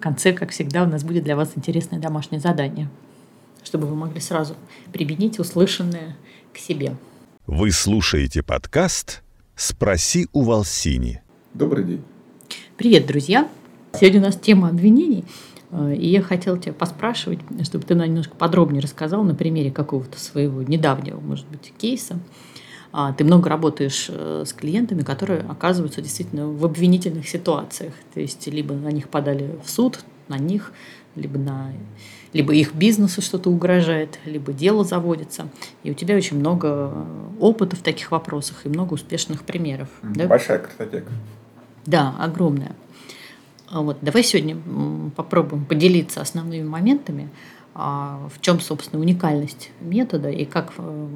В конце, как всегда, у нас будет для вас интересное домашнее задание, чтобы вы могли сразу применить услышанное к себе. Вы слушаете подкаст «Спроси у Волсини». Добрый день. Привет, друзья! Сегодня у нас тема обвинений, э, и я хотела тебя поспрашивать, чтобы ты немножко подробнее рассказал на примере какого-то своего недавнего, может быть, кейса. А, ты много работаешь э, с клиентами, которые оказываются действительно в обвинительных ситуациях. То есть либо на них подали в суд, на них, либо на либо их бизнесу что-то угрожает, либо дело заводится. И у тебя очень много опыта в таких вопросах и много успешных примеров. Да? Большая картотека. Да, огромная. А вот, давай сегодня попробуем поделиться основными моментами, а, в чем, собственно, уникальность метода и как э,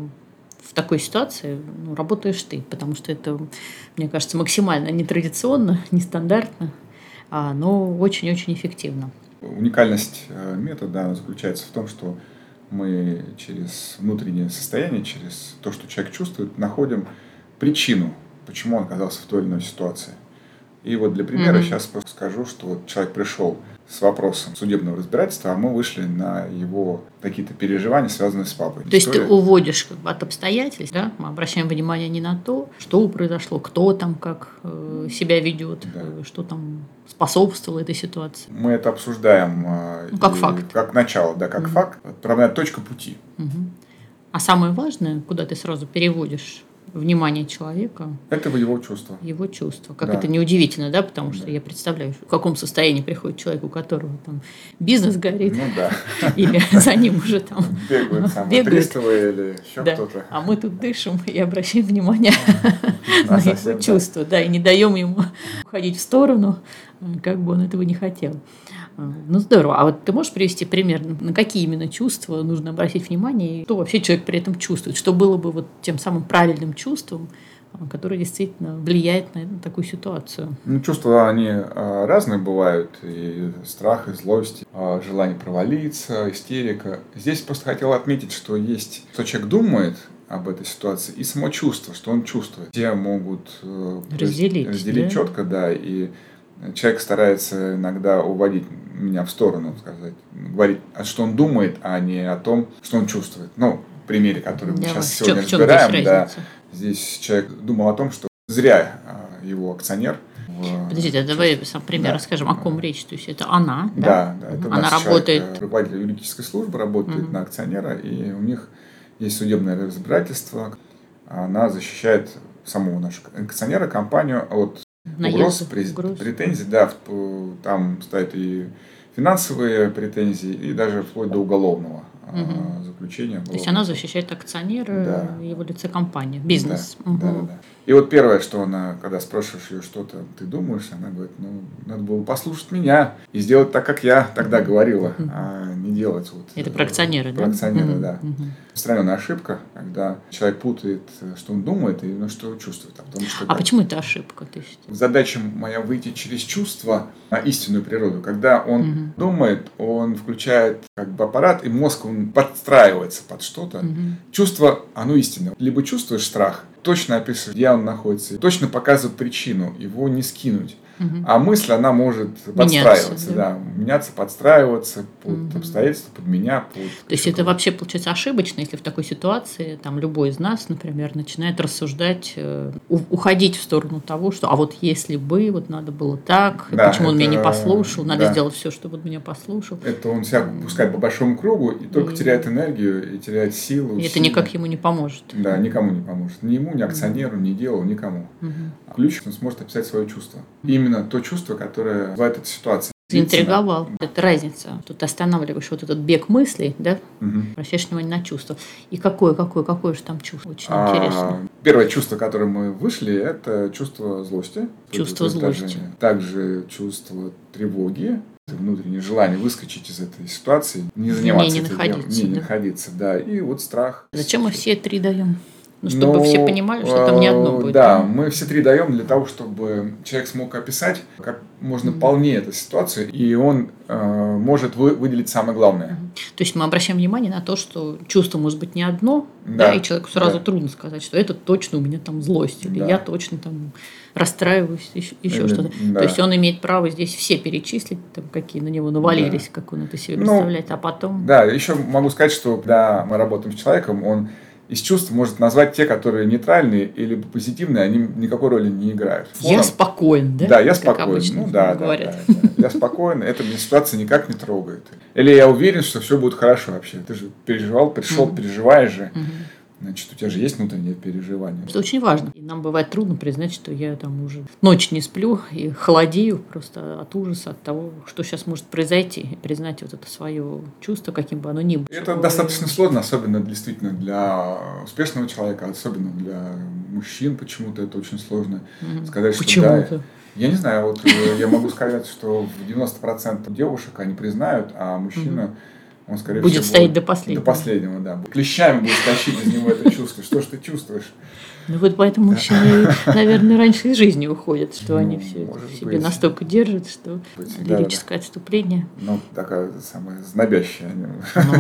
в такой ситуации ну, работаешь ты, потому что это, мне кажется, максимально нетрадиционно, нестандартно, а, но очень-очень эффективно. Уникальность э, метода заключается в том, что мы через внутреннее состояние, через то, что человек чувствует, находим причину, почему он оказался в той или иной ситуации. И вот для примера mm-hmm. сейчас скажу, что вот человек пришел с вопросом судебного разбирательства, а мы вышли на его какие-то переживания, связанные с папой. То есть ты уводишь как бы, от обстоятельств, да? Мы обращаем внимание не на то, что произошло, кто там как э, себя ведет, да. э, что там способствовало этой ситуации. Мы это обсуждаем э, ну, как факт. Как начало, да, как угу. факт. Отправная точка пути. Угу. А самое важное, куда ты сразу переводишь внимание человека. Это его чувство. Его чувство. Как да. это неудивительно, да, потому что да. я представляю, в каком состоянии приходит человек, у которого там бизнес горит. Ну да. Или за ним уже там бегают, там, бегают. или еще да. кто-то. А мы тут дышим и обращаем внимание на его чувство, да, и не даем ему уходить в сторону, как бы он этого не хотел. Ну, здорово. А вот ты можешь привести пример, на какие именно чувства нужно обратить внимание, и что вообще человек при этом чувствует? Что было бы вот тем самым правильным чувством, а, которое действительно влияет на такую ситуацию? Ну, чувства, они а, разные бывают. И страх, и злость, и а, желание провалиться, истерика. Здесь просто хотел отметить, что есть, что человек думает, об этой ситуации и само чувство, что он чувствует. Все могут э, разделить, разделить да? четко, да, и человек старается иногда уводить меня в сторону, сказать, говорить, что он думает, а не о том, что он чувствует. Ну, примере, который мы сейчас в сегодня чем, разбираем, да, здесь человек думал о том, что зря а, его акционер в... Подождите, а давай сам пример да. расскажем, о ком речь. То есть это она, да? Да, да. Это она работает... Человек, руководитель юридической службы, работает угу. на акционера, и у них есть судебное разбирательство. Она защищает самого нашего акционера, компанию от угроз, угроз. претензий, да, там стоят и финансовые претензии, и даже вплоть до уголовного угу. заключения. То есть она защищает акционера, да. его лице компании, бизнес. Да, угу. да, да. И вот первое, что она, когда спрашиваешь ее что-то, ты думаешь, она говорит, ну, надо было послушать меня и сделать так, как я тогда говорила, а не делать вот... Это про акционеры, про да? акционеры, да. Распространенная ошибка, когда человек путает, что он думает и ну, что чувствует. А, потому что, а почему это ошибка? Есть... Задача моя выйти через чувство на истинную природу. Когда он угу. думает, он включает как бы аппарат, и мозг он подстраивается под что-то. Угу. Чувство, оно истинное. Либо чувствуешь страх, точно описывает, где он находится, точно показывает причину, его не скинуть. Угу. А мысль, она может подстраиваться, да? да, меняться, подстраиваться под угу. обстоятельства, под меня. Под То есть это вообще получается ошибочно, если в такой ситуации там любой из нас, например, начинает рассуждать, э, уходить в сторону того, что а вот если бы вот надо было так, да, почему это, он меня не послушал, надо да. сделать все, чтобы он меня послушал. Это он себя пускает по большому кругу и только и... теряет энергию и теряет силу. И это никак ему не поможет. Да, никому не поможет. Ни ему, ни акционеру, ни делу, никому. Угу. Ключ он сможет описать свое чувство. Именно именно то чувство, которое вызывает эта ситуация. Заинтриговал. Это разница. Тут останавливаешь вот этот бег мыслей, да? Угу. Обращаешь внимание на чувство. И какое, какое, какое же там чувство? Очень а, интересно. Первое чувство, которое мы вышли, это чувство злости. Чувство злости. Также, чувство тревоги, внутреннее желание выскочить из этой ситуации, не заниматься не, не находиться, делом, не, да? находиться, да, и вот страх. Зачем мы все три даем? Ну, чтобы Ну, все понимали, что там не одно э, будет. Да, мы все три даем для того, чтобы человек смог описать как можно Мгм. полнее эту ситуацию, и он э, может вы- выделить самое главное. Мгм. То есть мы обращаем внимание на то, что чувство может быть не одно, Да, да, и человеку сразу да. трудно сказать, что это точно у меня там злость, или Да. я точно там расстраиваюсь, еще, еще Или- что-то. да. То есть он имеет право здесь все перечислить, там, какие на него навалились, как он это себе Ну, представляет, а потом... Да, еще могу сказать, что когда мы работаем с человеком, он из чувств может назвать те, которые нейтральные или позитивные, они никакой роли не играют. Я Фоном- спокоен, да? Да, я Как спокоен. обычно ну, да, да, говорят. да, да. Я спокоен, это меня ситуация никак не трогает. Или я уверен, что все будет хорошо вообще. Ты же переживал, пришел, переживаешь же. Значит, у тебя же есть внутреннее переживание. Это очень важно. И нам бывает трудно признать, что я там уже ночь не сплю и холодею просто от ужаса, от того, что сейчас может произойти. И признать вот это свое чувство, каким бы оно ни было. Это достаточно сложно, особенно действительно для успешного человека, особенно для мужчин почему-то это очень сложно Мгм. сказать, что да. Я не знаю, вот э, я могу сказать, что в 90% девушек они признают, а мужчина, он, скорее Будет всего, стоять до последнего. До последнего, да. Клещами будет тащить из него это чувство. Что ж ты чувствуешь? Ну вот поэтому мужчины, наверное, раньше из жизни уходят, что они Ну, все это может в себе быть. настолько держат, что Быть, да, лирическое отступление. Ну, такая самая знобящая. Ну,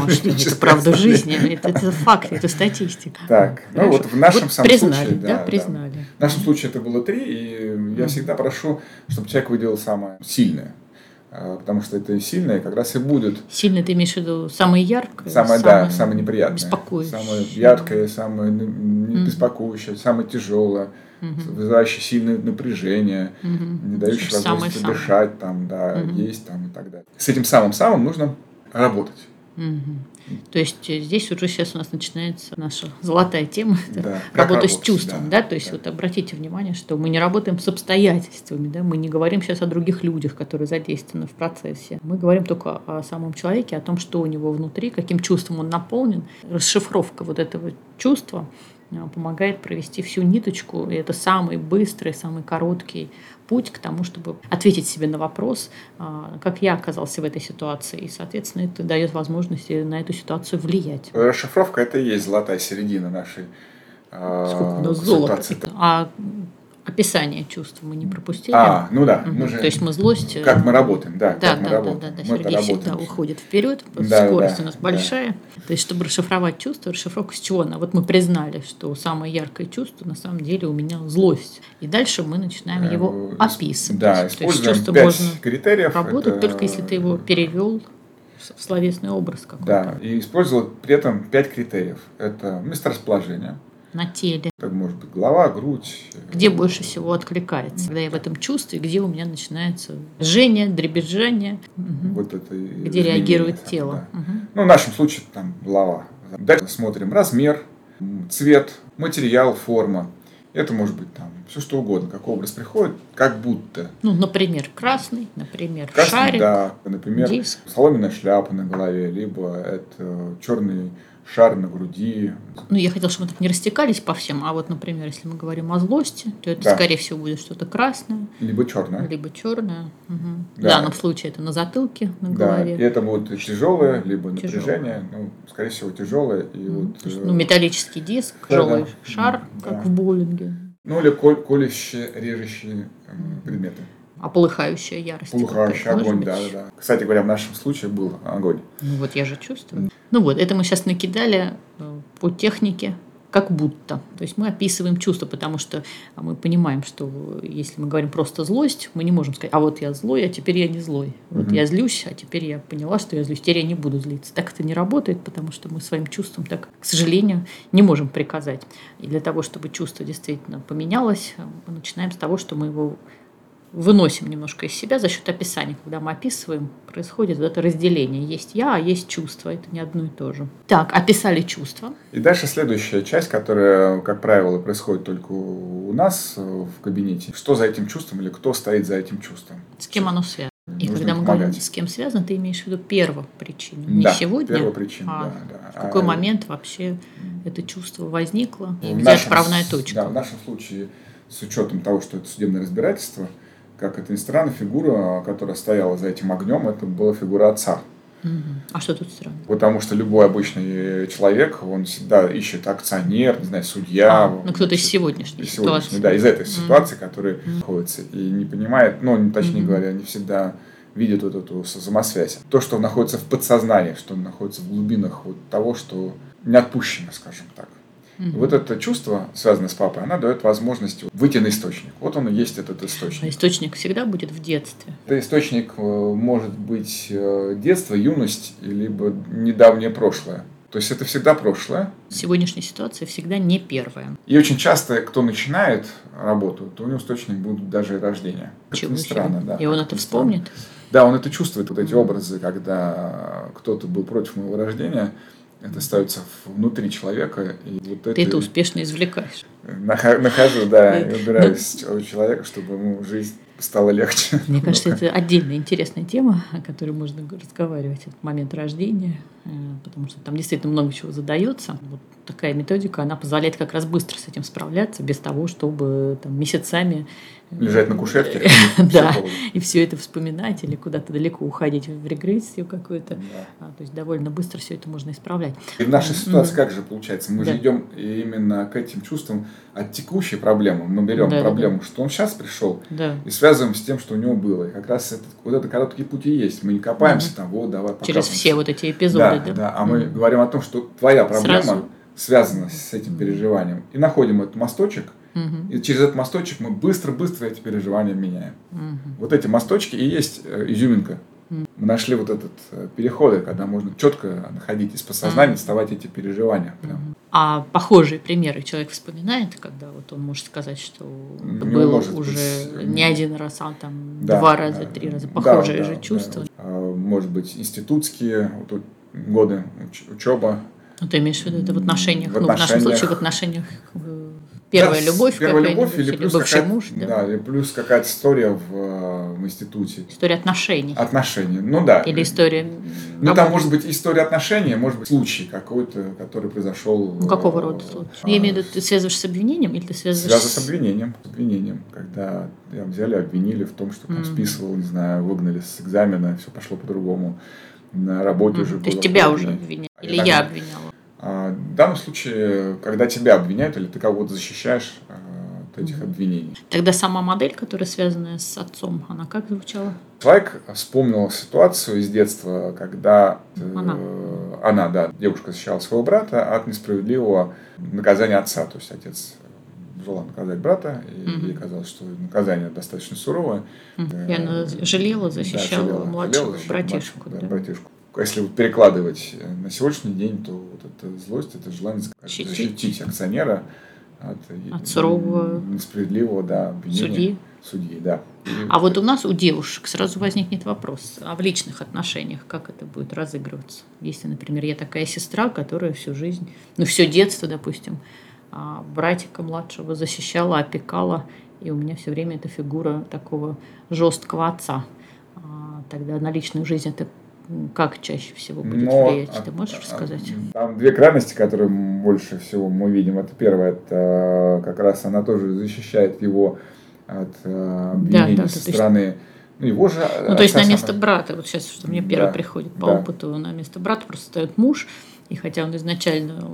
а что, это правда жизни, это, это факт, это статистика. Так, ну Хорошо. вот в нашем Вот самом признали, случае, да, да, да. признали. В нашем случае это было три, и я всегда прошу, чтобы человек выделил самое сильное. А, Потому что это сильное как раз и будет Сильно ты имеешь в виду самое яркое? Самое, да, самое неприятное. беспокоящее. Самое яркое, самое Мгм. беспокоящее, самое тяжелое, Мгм. вызывающее сильное напряжение, Мгм. не дающее возможности дышать, там, да, Мгм. есть там и так далее. С этим самым-самым нужно работать. Мгм. То есть э, здесь уже сейчас у нас начинается наша золотая тема, Да, работа с чувством, да, да, то есть да. вот обратите внимание, что мы не работаем с обстоятельствами, да, мы не говорим сейчас о других людях, которые задействованы в процессе, мы говорим только о самом человеке, о том, что у него внутри, каким чувством он наполнен, расшифровка вот этого чувства э, помогает провести всю ниточку, и это самый быстрый, самый короткий путь к тому, чтобы ответить себе на вопрос, а, как я оказался в этой ситуации, и, соответственно, это дает возможность на эту ситуацию влиять. Расшифровка – это и есть золотая середина нашей а, Сколько у нас золота. А описание чувств мы не пропустили. А, ну да, Мгм. мы же- То есть мы злость... э, как мы работаем, да, Да, да, да, работаем. да, да. Мы-то Сергей всегда уходит вперед, Да, скорость да, у нас да. большая. То есть, чтобы расшифровать чувство, расшифровка с чего она? Вот мы признали, что самое яркое чувство на самом деле у меня злость. И дальше мы начинаем его Э, описывать. Да, То есть чувство можно критериев. работать Это- только если ты его перевел в словесный образ какой-то Да, и использовал при этом пять критериев. Это месторасположение, на теле. это может быть голова, грудь. Где больше всего откликается, когда я в этом чувстве, где у меня начинается жжение, дребезжание, Мгм. Вот это где реагирует тело. да. Мгм. Ну, в нашем случае там голова. Дальше смотрим размер, цвет, материал, форма. Это может быть там все что угодно, как образ приходит, как будто. Ну, например, красный, например, Красный, шарик. да, например, диск. соломенная шляпа на голове, либо это черный шар на груди. Ну, я хотела, чтобы мы так не растекались по всем, а вот, например, если мы говорим о злости, то это, Да. скорее всего, будет что-то красное, Либо черная. либо черное. В Да. данном случае это на затылке, на Да, голове. и это будет тяжелое, либо Тяжелое. напряжение, ну, скорее всего, тяжелое. И Мгм. вот, есть, э, ну, металлический диск, да, тяжелый да. шар, Да. как в боулинге, ну, или колющие, режущие предметы. А полыхающая ярость. Может огонь, быть. да, да. Кстати говоря, в нашем случае был огонь. Ну вот я же чувствую. Ну вот, это мы сейчас накидали э, по технике как будто. То есть мы описываем чувства, потому что а, мы понимаем, что если мы говорим просто злость, мы не можем сказать, а вот я злой, а теперь я не злой. Вот Мгм. я злюсь, а теперь я поняла, что я злюсь, теперь я не буду злиться. Так это не работает, потому что мы своим чувствам так, к сожалению, не можем приказать. И для того, чтобы чувство действительно поменялось, э, мы начинаем с того, что мы его выносим немножко из себя за счет описания. Когда мы описываем, происходит вот это разделение. Есть я, а есть чувство. Это не одно и то же. Так, описали чувства. И дальше следующая часть, которая, как правило, происходит только у нас э, в кабинете. Что за этим чувством или кто стоит за этим чувством? С кем оно связано? И Нужно когда мы помогать. говорим, с кем связано, ты имеешь в виду первопричину. Не да, сегодня, первопричина, а да, да. в какой А, момент вообще это чувство возникло, и где нашем отправная точка. Да, в нашем случае, с учетом того, что это судебное разбирательство, как это ни странно, фигура, которая стояла за этим огнем, это была фигура отца. А что тут странно? Потому что любой обычный человек, он всегда ищет акционер, не знаю, судья. А, ну, кто-то из сегодняшней из ситуации. Да, из этой ситуации, которая mm. находится. И не понимает, ну, точнее mm-hmm. говоря, не всегда видит вот эту взаимосвязь. То, что находится в подсознании, что находится в глубинах вот того, что не отпущено, скажем так. Угу. Вот это чувство, связанное с папой, она дает возможность выйти на источник. Вот он и есть этот источник. А источник всегда будет в детстве? Это источник э, может быть э, детство, юность, либо недавнее прошлое. То есть это всегда прошлое. Сегодняшняя ситуация всегда не первая. И очень часто, кто начинает работу, то у него источник будет даже и рождение. Чего странно, да. И он это вспомнит? Да, он это чувствует, вот эти образы, когда кто-то был против моего рождения, это ставится внутри человека. И вот Ты это, это успешно извлекаешь. Нахожу, да, и убираюсь у человека, чтобы ему жизнь стало легче. Мне кажется, это отдельная интересная тема, о которой можно разговаривать. Это момент рождения, э, потому что там действительно много чего задается. Вот такая методика, она позволяет как раз быстро с этим справляться, без того, чтобы там, месяцами лежать на кушетке. Да, и все это вспоминать или куда-то далеко уходить в регрессию какую-то. А, то есть довольно быстро все это можно исправлять. И в нашей ситуации как же получается? Мы же идем именно к этим чувствам от текущей проблемы. Мы берем проблему, что он сейчас пришел, и связываем с тем, что у него было. И как раз вот это короткие пути есть. Мы не копаемся там, вот, давай Через все вот эти эпизоды. Да, да. А мы говорим о том, что твоя проблема связана с этим переживанием. И находим этот мосточек – Угу. И через этот мосточек мы быстро-быстро эти переживания меняем. Угу. Вот эти мосточки и есть э, изюминка. Угу. Мы нашли вот этот э, переходы, когда можно четко находить из подсознания, угу. доставать эти переживания. Прям. А похожие примеры человек вспоминает, когда вот он может сказать, что это было уже быть, э, не один раз, а там да, два раза, да, три раза. Похожие да, же да, чувства. Да. Может быть, институтские вот, годы, уч- учеба. Ну, ты имеешь в виду это в отношениях, в отношениях. ну, в нашем случае в отношениях Первая да, любовь, первая любовь или, плюс бывший муж, да? да, или плюс какая-то история в, э, в институте. История отношений. Отношений, ну да. Или история. Ну там может быть история отношений, может быть случай какой-то, который произошел. Ну какого рода случай? А, Я имею в виду, ты связываешь с обвинением или ты связываешь? Связываю с обвинением, с обвинением, когда я взяли, обвинили в том, что там mm. списывал, не знаю, выгнали с экзамена, все пошло по-другому. На работе mm. уже. То есть тебя уже обвиняли? Или я обвиняла? А, в данном случае, когда тебя обвиняют или ты кого-то защищаешь а, от этих обвинений. Тогда сама модель, которая связана с отцом, она как звучала? Человек вспомнил ситуацию из детства, когда э, она, э, она да, девушка защищала своего брата от несправедливого наказания отца. То есть отец желал наказать брата, и угу. ей казалось, что наказание достаточно суровое. И она жалела, защищала да, жалела, младшего жалела, братишку. Да. Да, братишку если вот перекладывать э, на сегодняшний день, то вот эта злость, это желание защитить акционера от, от сурового несправедливого да, обвинения. Судьи. Судьи, да. И а вот у нас, у девушек, сразу возникнет вопрос, а в личных отношениях как это будет разыгрываться? Если, например, я такая сестра, которая всю жизнь, ну, все детство, допустим, а, братика младшего защищала, опекала, и у меня все время эта фигура такого жесткого отца. А, тогда на личную жизнь это как чаще всего будет Но, влиять? Ты можешь рассказать? Там две крайности, которые больше всего мы видим. Это первое, это как раз она тоже защищает его от э, обвинений да, да, со стороны ну, его же... Ну, то есть на место брата, вот сейчас, что мне первое да, приходит по да. опыту, на место брата просто стоит муж, и хотя он изначально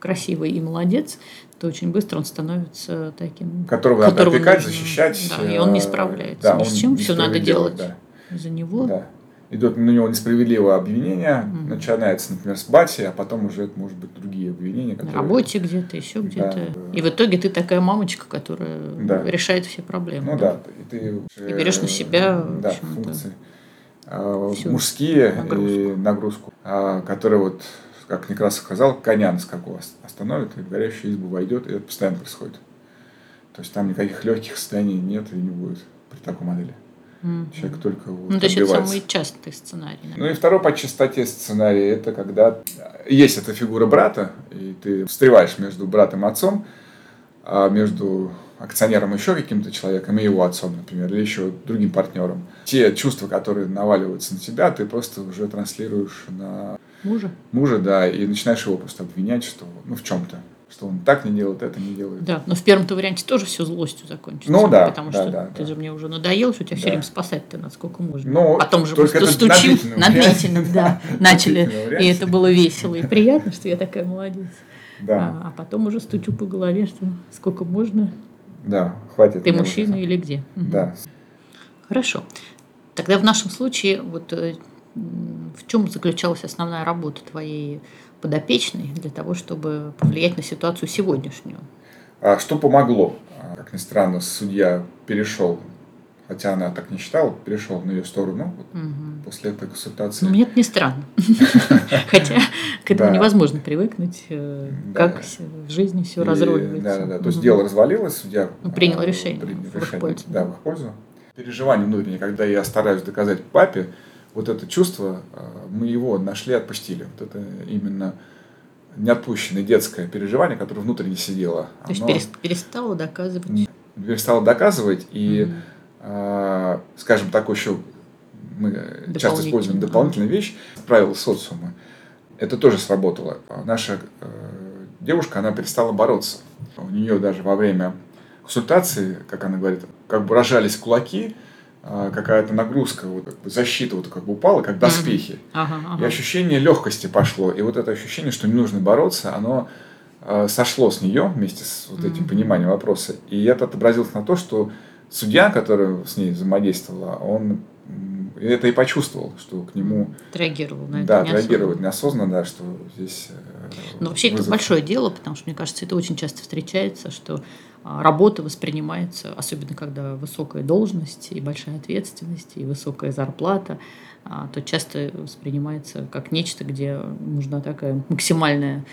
красивый и молодец, то очень быстро он становится таким... Которого, которого надо опекать, нужно, защищать. Да, и он не э, справляется да, ни с чем, все надо делать да. за него. Да идет на него несправедливое обвинение, mm начинается, например, с бати, а потом уже это может быть другие обвинения. Которые... На работе где-то, еще где-то. Да. И в итоге ты такая мамочка, которая да. решает все проблемы. Ну да, да. и ты и берешь на себя да, функции а, мужские нагрузку. и нагрузку, а, которые вот как Некрасов сказал, коня на скаку остановит, и в горящую избу войдет, и это постоянно происходит. То есть там никаких легких состояний нет и не будет при такой модели. Mm-hmm. Человек только вот Ну, то есть это самый частый сценарий. Да? Ну и второй по частоте сценарий это когда есть эта фигура брата, и ты встреваешь между братом и отцом, а между акционером еще каким-то человеком и его отцом, например, или еще другим партнером. Те чувства, которые наваливаются на тебя, ты просто уже транслируешь на мужа. Мужа, да, и начинаешь его просто обвинять, что ну в чем-то. Что он так не делает, это не делает. Да, но в первом-то варианте тоже все злостью закончится. Ну да, Потому да, что да, ты да. же мне уже надоел, что тебя все Да. время спасать-то насколько можно. Но Потом же мы только это стучим на длительном да, начали, и это было весело и приятно, что я такая молодец. Да, А, а потом уже стучу по голове, что сколько можно, да, хватит. ты мужчина или где. Да. Хорошо. Тогда в нашем случае вот э, в чем заключалась основная работа твоей подопечной для того, чтобы повлиять на ситуацию сегодняшнюю? А что помогло? А, Как ни странно, судья перешел, хотя она так не считала, перешел на ее сторону вот Мгм. после этой консультации. Ну, мне это не странно. Хотя к этому невозможно привыкнуть, э, как в жизни все разруливается. Да, да, да. То есть дело развалилось, судья Ну, принял а, решение принял решение, пользу. Да, в их пользу. Переживание внутреннее, когда я стараюсь доказать папе, вот это чувство, а, мы его нашли, отпустили. Вот это именно неотпущенное детское переживание, которое внутренне сидело. То есть оно перес- перестала доказывать. перестало доказывать, и, а, скажем так, еще мы часто используем дополнительную вещь, правила социума. Это тоже сработало. А Наша э, девушка, она перестала бороться. У нее даже во время консультации, как она говорит, как бы рожались кулаки, какая-то нагрузка, вот, как бы защита вот как бы упала, как доспехи. Ага, И ага. ощущение легкости пошло. И вот это ощущение, что не нужно бороться, оно э, сошло с нее вместе с вот этим Мгм. пониманием вопроса. И это отобразилось на то, что судья, который с ней взаимодействовал, он это и почувствовал, что к нему Отреагировал на это. да, неосознанно. реагировать неосознанно, да, что здесь э, Но вообще это вызов. большое дело, потому что, мне кажется, это очень часто встречается, что а, работа воспринимается, особенно когда высокая должность и большая ответственность, и высокая зарплата, а, то часто воспринимается как нечто, где нужна такая максимальная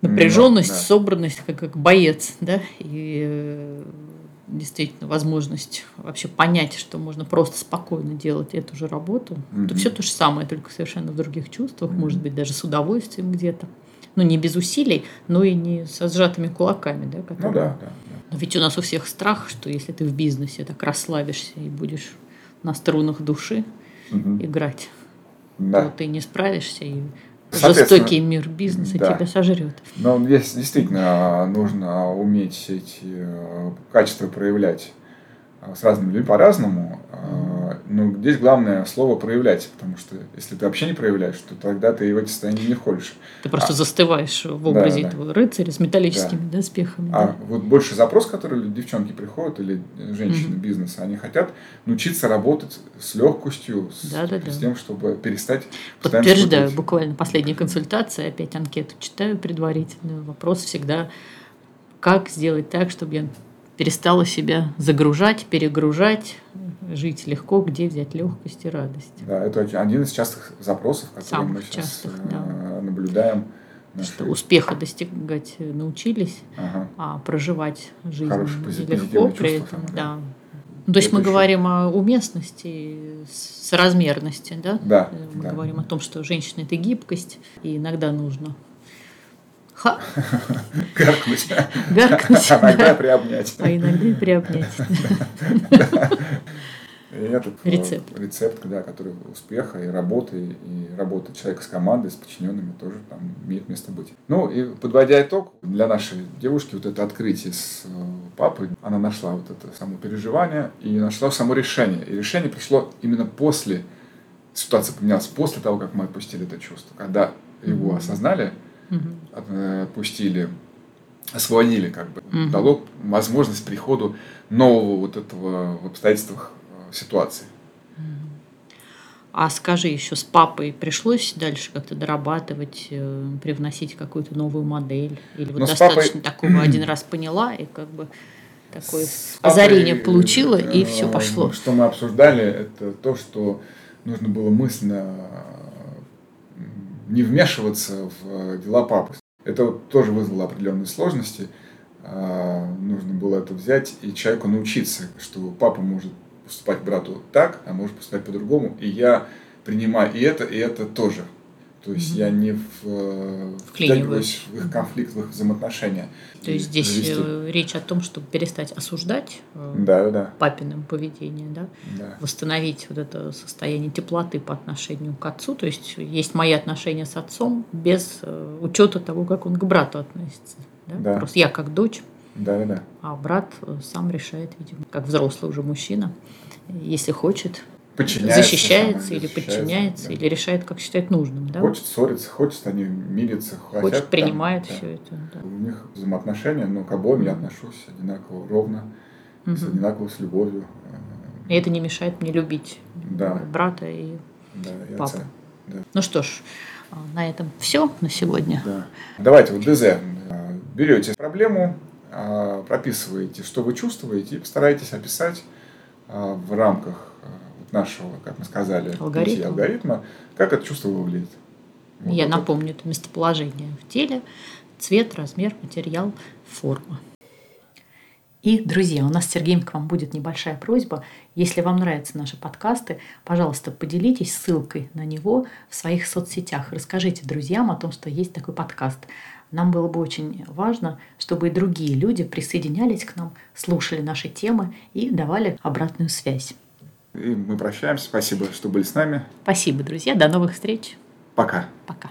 напряженность, да. собранность, как, как боец, да, и э, действительно возможность вообще понять, что можно просто спокойно делать эту же работу. Мгм. Это все то же самое, только совершенно в других чувствах, Мгм. может быть, даже с удовольствием где-то. Ну, не без усилий, но и не со сжатыми кулаками, да, Ну которые- да, да. да. Но ведь у нас у всех страх, что если ты в бизнесе так расслабишься и будешь на струнах души Мгм. играть, Да. то ты не справишься, и жестокий мир бизнеса да. тебя сожрет. Но действительно нужно уметь эти э, качества проявлять э, с разными людьми по-разному. Э, Но здесь главное слово проявлять, потому что если ты вообще не проявляешь, то тогда ты в эти состояния не входишь. Ты просто А. застываешь в образе да. этого рыцаря с металлическими доспехами. А да. вот больше запрос, который девчонки приходят или женщины Мгм. бизнеса, они хотят научиться работать с легкостью, с, Да-да-да. с тем, чтобы перестать Подтверждаю, испытывать. буквально последняя консультация, опять анкету читаю предварительно. Вопрос всегда, как сделать так, чтобы я перестала себя загружать, перегружать, жить легко, где взять легкость и радость. Да, это один из частых запросов, которые Самых мы сейчас частых, э, да. наблюдаем. Что успеха достигать научились, Ага. а проживать жизнь позитивные легко при этом. Да. Ну, то есть Это мы еще- говорим о уместности, соразмерности, да? Да, Э, Мы да. говорим о том, что женщина – это гибкость, и иногда нужно ха, Гаркнуть. гаркнуть, А Иногда да, приобнять. а иногда приобнять. И этот э, Рецепт. рецепт, да, который успеха и работы, и работы человека с командой, с подчиненными тоже там имеет место быть. Ну и подводя итог, для нашей девушки вот это открытие с э, папой, она нашла вот это само переживание и нашла само решение. И решение пришло именно после, ситуация поменялась после того, как мы отпустили это чувство. Когда его осознали, Э, отпустили, освободили, как бы, Мгм. дало возможность приходу нового вот этого в обстоятельствах э, ситуации. А скажи, еще с папой пришлось дальше как-то дорабатывать, э, привносить какую-то новую модель? Или вот Ну, с достаточно папой- такого один раз поняла и как бы такое С папой, озарение получила, и все пошло? Что мы обсуждали, это то, что нужно было мысленно не вмешиваться в дела папы. Это тоже вызвало определенные сложности. А, Нужно было это взять и человеку научиться, что папа может поступать брату так, а может поступать по-другому. И я принимаю и это, и это тоже. То есть Мгм. я не в, э, втягиваюсь в их конфликт, в их взаимоотношения. То есть здесь завести- э, речь о том, чтобы перестать осуждать э, Да, да, папиным поведение, да? да. восстановить вот это состояние теплоты по отношению к отцу. То есть есть мои отношения с отцом без учета того, как он к брату относится. Да? Да. Просто я как дочь, Да, да, а брат сам решает, видимо, как взрослый уже мужчина, если хочет, Подчиняется. защищается самое, или защищается, подчиняется, да. или решает, как считает нужным. Да? Хочет ссориться, хочет они мириться, хотят, Хочет, там, принимает да. все это. да. У них взаимоотношения, но к обоим я отношусь одинаково ровно, с Мгм. одинаково с любовью. И это не мешает мне любить Да. брата и Да, и Папа. отца. Да. Ну что ж, а, на этом все на сегодня. Да. Давайте вот ДЗ. А, Берете проблему, а, прописываете, что вы чувствуете, и постарайтесь описать а, в рамках вот нашего, как мы сказали, Алгоритма. алгоритма, как это чувство выглядит. Вот Я это- напомню, это местоположение в теле, цвет, размер, материал, форма. И, друзья, у нас с Сергеем к вам будет небольшая просьба. Если вам нравятся наши подкасты, пожалуйста, поделитесь ссылкой на него в своих соцсетях. Расскажите друзьям о том, что есть такой подкаст. Нам было бы очень важно, чтобы и другие люди присоединялись к нам, слушали наши темы и давали обратную связь. И мы прощаемся. Спасибо, что были с нами. Спасибо, друзья. До новых встреч. Пока. Пока.